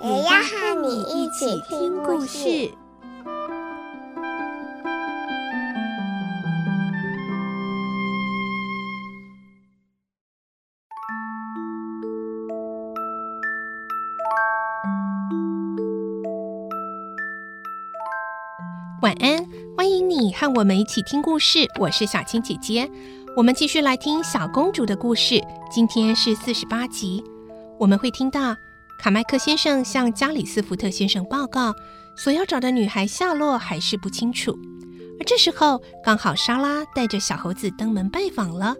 也要和你一起听故事。晚安，欢迎你和我们一起听故事。我是小青姐姐，我们继续来听小公主的故事。今天是四十八集，我们会听到卡麦克先生向加里斯福特先生报告，所要找的女孩下落还是不清楚。而这时候，刚好莎拉带着小猴子登门拜访了，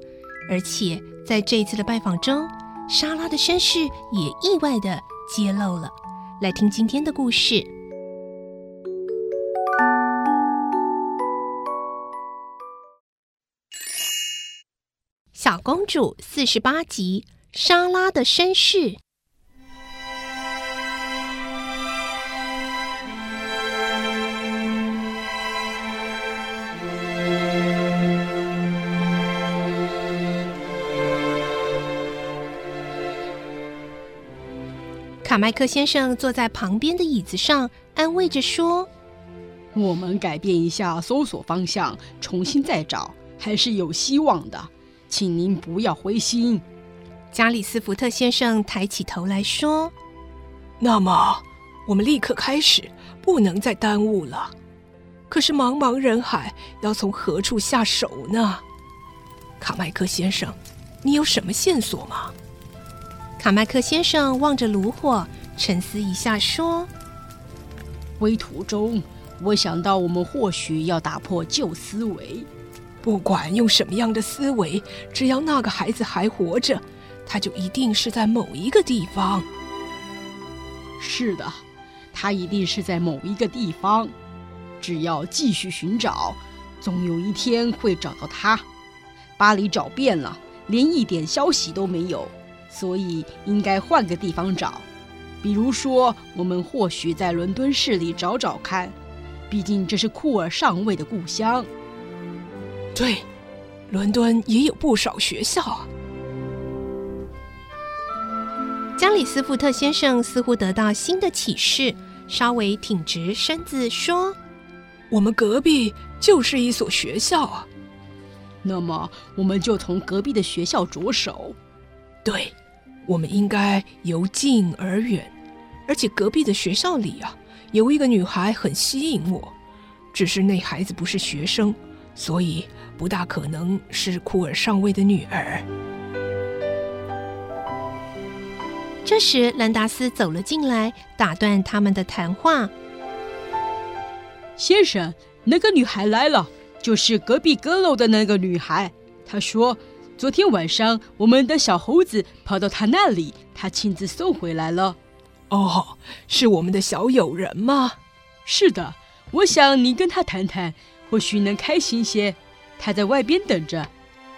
而且在这一次的拜访中，莎拉的身世也意外地揭露了。来听今天的故事。小公主四十八集，莎拉的身世。卡麦克先生坐在旁边的椅子上，安慰着说：“我们改变一下搜索方向，重新再找，还是有希望的。”请您不要灰心，加里斯福特先生抬起头来说：“那么，我们立刻开始，不能再耽误了。可是茫茫人海，要从何处下手呢？”卡麦克先生，你有什么线索吗？卡麦克先生望着炉火，沉思一下说：“归途中，我想到我们或许要打破旧思维。”不管用什么样的思维，只要那个孩子还活着，他就一定是在某一个地方。是的，他一定是在某一个地方。只要继续寻找，总有一天会找到他。巴黎找遍了，连一点消息都没有，所以应该换个地方找。比如说，我们或许在伦敦市里找找看，毕竟这是库尔上尉的故乡。对，伦敦也有不少学校啊。加里斯福特先生似乎得到新的启示，稍微挺直身子说：“我们隔壁就是一所学校啊。那么，我们就从隔壁的学校着手。对，我们应该由近而远。而且隔壁的学校里啊，有一个女孩很吸引我，只是那孩子不是学生，所以。”不大可能是库尔上尉的女儿。这时，兰达斯走了进来，打断他们的谈话。先生，那个女孩来了，就是隔壁阁楼的那个女孩。她说，昨天晚上我们的小猴子跑到他那里，他亲自送回来了。哦，是我们的小友人吗？是的，我想你跟他谈谈，或许能开心些。他在外边等着，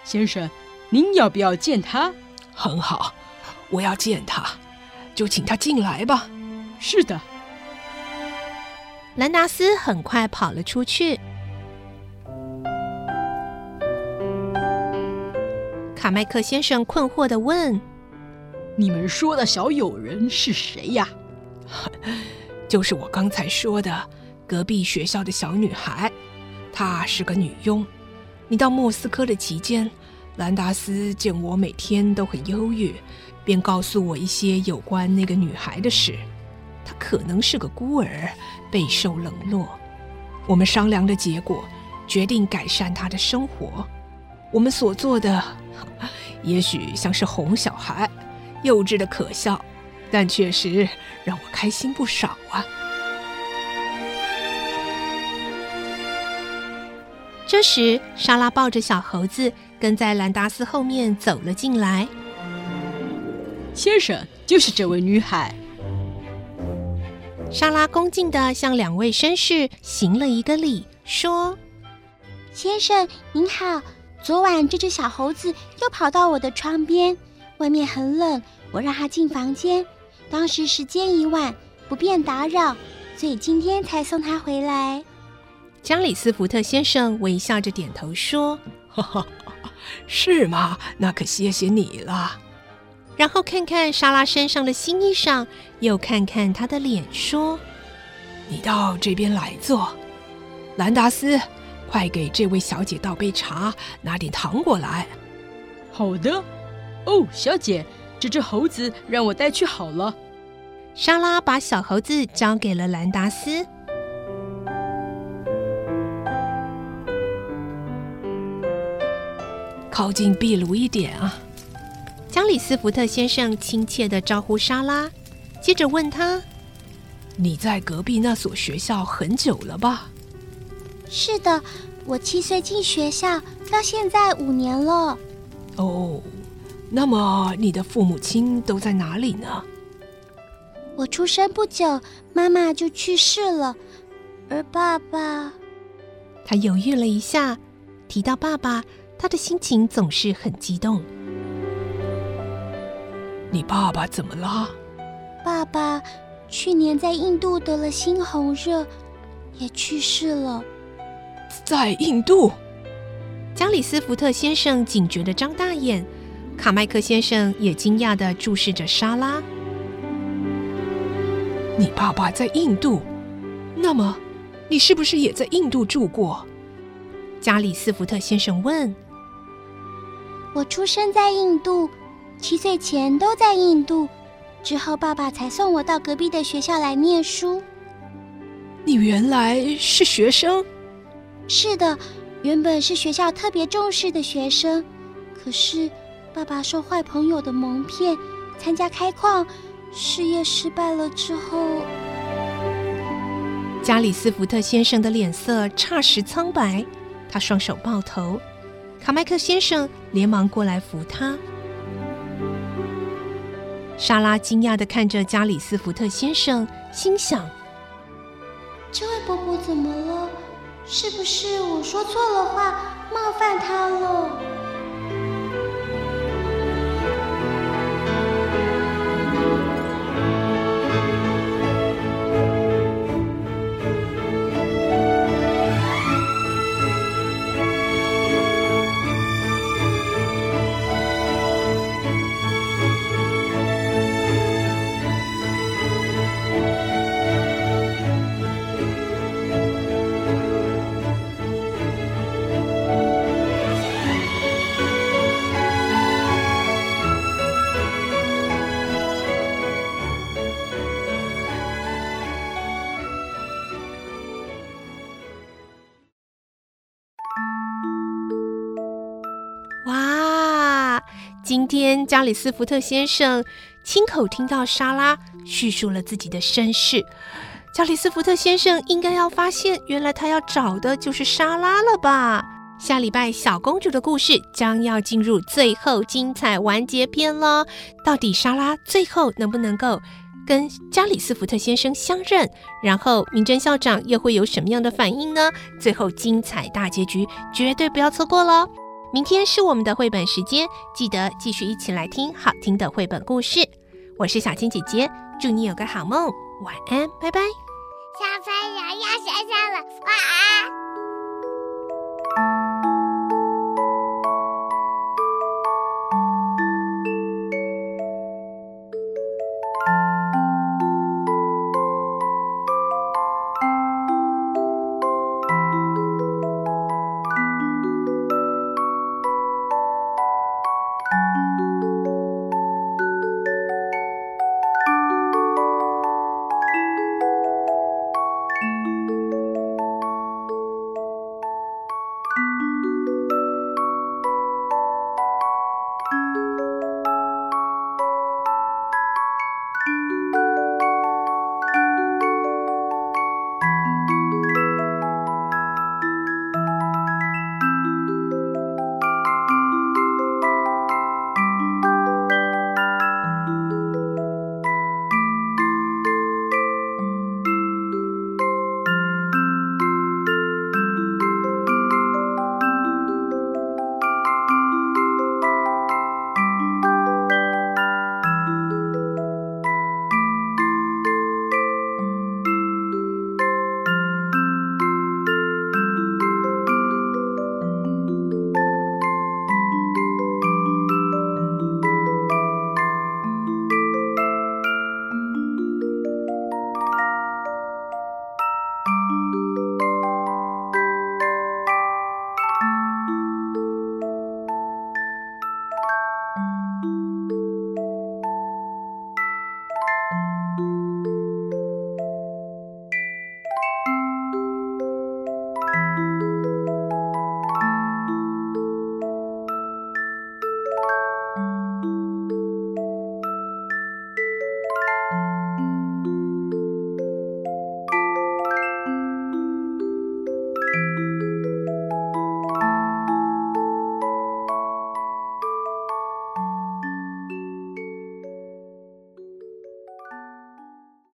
先生，您要不要见他？很好，我要见他，就请他进来吧。是的。兰达斯很快跑了出去。卡麦克先生困惑地问：“你们说的小友人是谁呀？” 就是我刚才说的隔壁学校的小女孩，她是个女佣。你到莫斯科的期间，兰达斯见我每天都很忧郁，便告诉我一些有关那个女孩的事。她可能是个孤儿，备受冷落。我们商量的结果，决定改善她的生活。我们所做的，也许像是哄小孩，幼稚的可笑，但确实让我开心不少啊。这时，莎拉抱着小猴子，跟在兰达斯后面走了进来。先生，就是这位女孩。莎拉恭敬的向两位绅士行了一个礼，说：“先生您好，昨晚这只小猴子又跑到我的窗边，外面很冷，我让它进房间。当时时间已晚，不便打扰，所以今天才送它回来。”加里斯福特先生微笑着点头说：“，是吗？那可谢谢你了。”然后看看莎拉身上的新衣裳，又看看她的脸，说：“你到这边来坐。兰达斯，快给这位小姐倒杯茶，拿点糖果来。”“好的。”“哦，小姐，这只猴子让我带去好了。”莎拉把小猴子交给了兰达斯。靠近壁炉一点啊！加里斯福特先生亲切的招呼莎拉，接着问他：“你在隔壁那所学校很久了吧？”“是的，我七岁进学校，到现在五年了。”“哦，那么你的父母亲都在哪里呢？”“我出生不久，妈妈就去世了，而爸爸……”他犹豫了一下，提到爸爸，他的心情总是很激动。你爸爸怎么了？爸爸去年在印度得了猩红热，也去世了。在印度？加里斯福特先生警觉的张大眼，卡麦克先生也惊讶的注视着莎拉。你爸爸在印度？那么，你是不是也在印度住过？加里斯福特先生问。我出生在印度。七岁前都在印度，之后爸爸才送我到隔壁的学校来念书。你原来是学生？是的，原本是学校特别重视的学生，可是爸爸受坏朋友的蒙骗，参加开矿，事业失败了之后，加里斯福特先生的脸色霎时苍白，他双手抱头，卡麦克先生连忙过来扶他。莎拉惊讶的看着加里斯福特先生，心想：“这位伯伯怎么了？是不是我说错了话，冒犯他了？”今天，加里斯福特先生亲口听到莎拉叙述了自己的身世。加里斯福特先生应该要发现，原来他要找的就是莎拉了吧？下礼拜小公主的故事将要进入最后精彩完结篇了。到底莎拉最后能不能够跟加里斯福特先生相认？然后，明珍校长又会有什么样的反应呢？最后精彩大结局绝对不要错过喽！明天是我们的绘本时间，记得继续一起来听好听的绘本故事。我是小青姐姐，祝你有个好梦，晚安，拜拜。小朋友要睡觉了，晚安。